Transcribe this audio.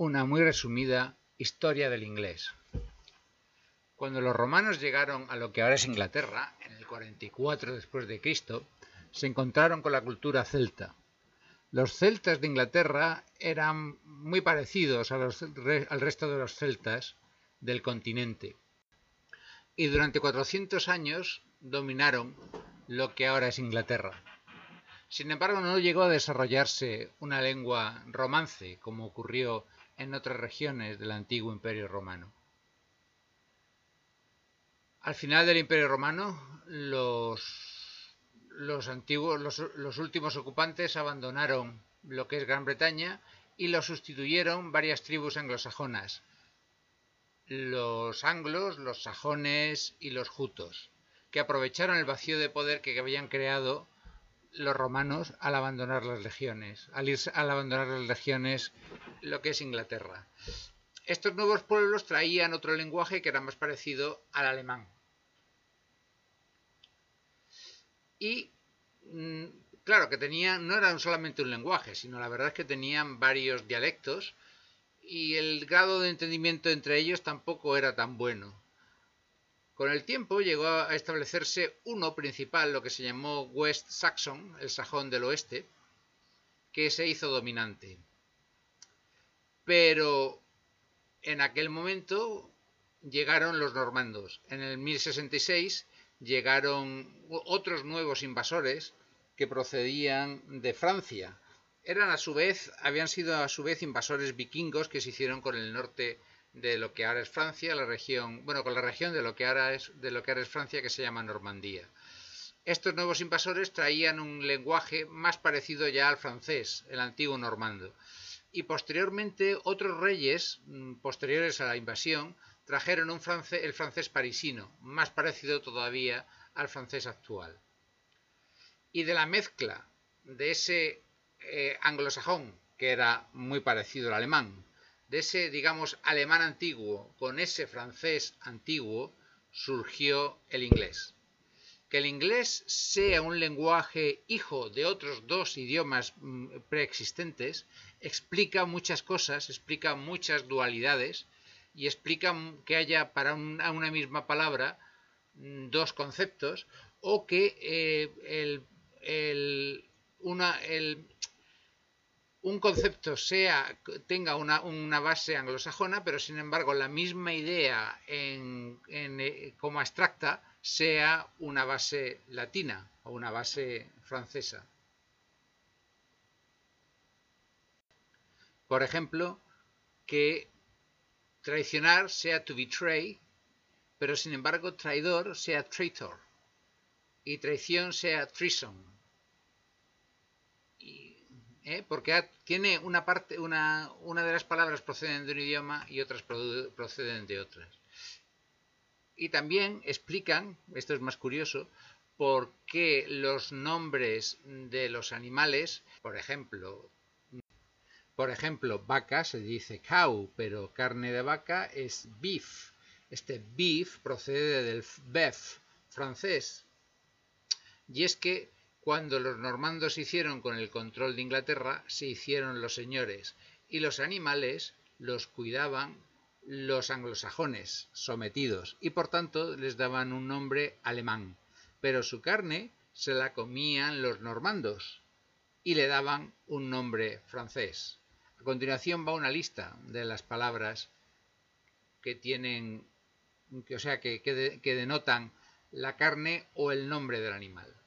Una muy resumida historia del inglés. Cuando los romanos llegaron a lo que ahora es Inglaterra, en el 44 después de Cristo, se encontraron con la cultura celta. Los celtas de Inglaterra eran muy parecidos al resto de los celtas del continente y durante 400 años dominaron lo que ahora es Inglaterra. Sin embargo, no llegó a desarrollarse una lengua romance como ocurrió en otras regiones del antiguo Imperio Romano. Al final del Imperio Romano, los, los antiguos, los, últimos ocupantes abandonaron lo que es Gran Bretaña y lo sustituyeron varias tribus anglosajonas, los anglos, los sajones y los jutos, que aprovecharon el vacío de poder que habían creado los romanos al abandonar las legiones, al, al abandonar las legiones lo que es Inglaterra. Estos nuevos pueblos traían otro lenguaje que era más parecido al alemán. Y mm, claro que tenían, no eran solamente un lenguaje, sino la verdad es que tenían varios dialectos y el grado de entendimiento entre ellos tampoco era tan bueno. Con el tiempo llegó a establecerse uno principal, lo que se llamó West Saxon, el sajón del oeste, que se hizo dominante. Pero en aquel momento llegaron los normandos. En el 1066 llegaron otros nuevos invasores que procedían de Francia. Eran a su vez, habían sido a su vez invasores vikingos que se hicieron con el norte de lo que ahora es Francia, la región, bueno, con la región de lo que ahora es, de lo que ahora es Francia que se llama Normandía. Estos nuevos invasores traían un lenguaje más parecido ya al francés, el antiguo normando. Y posteriormente otros reyes, mm, posteriores a la invasión, trajeron el francés parisino, más parecido todavía al francés actual. Y de la mezcla de ese eh, anglosajón, que era muy parecido al alemán, de ese, digamos, alemán antiguo con ese francés antiguo, surgió el inglés. Que el inglés sea un lenguaje hijo de otros dos idiomas mm, preexistentes explica muchas cosas, explica muchas dualidades y explica que haya para una misma palabra mm, dos conceptos o que eh, el, una, el, un concepto sea, tenga una, base anglosajona, pero sin embargo la misma idea en, eh, como abstracta sea una base latina o una base francesa. Por ejemplo, que traicionar sea to betray, pero sin embargo traidor sea traitor y traición sea treason. ¿Eh? porque tiene una parte, una, una de las palabras proceden de un idioma y otras proceden de otras. Y también explican, esto es más curioso, por qué los nombres de los animales, por ejemplo, por ejemplo, vaca se dice cow, pero carne de vaca es beef. Este beef procede del beef francés. Y es que cuando los normandos hicieron con el control de Inglaterra, se hicieron los señores, y los animales los cuidaban los anglosajones sometidos, y por tanto les daban un nombre alemán, pero su carne se la comían los normandos, y le daban un nombre francés. A continuación va una lista de las palabras que tienen, o sea, que, que denotan la carne o el nombre del animal.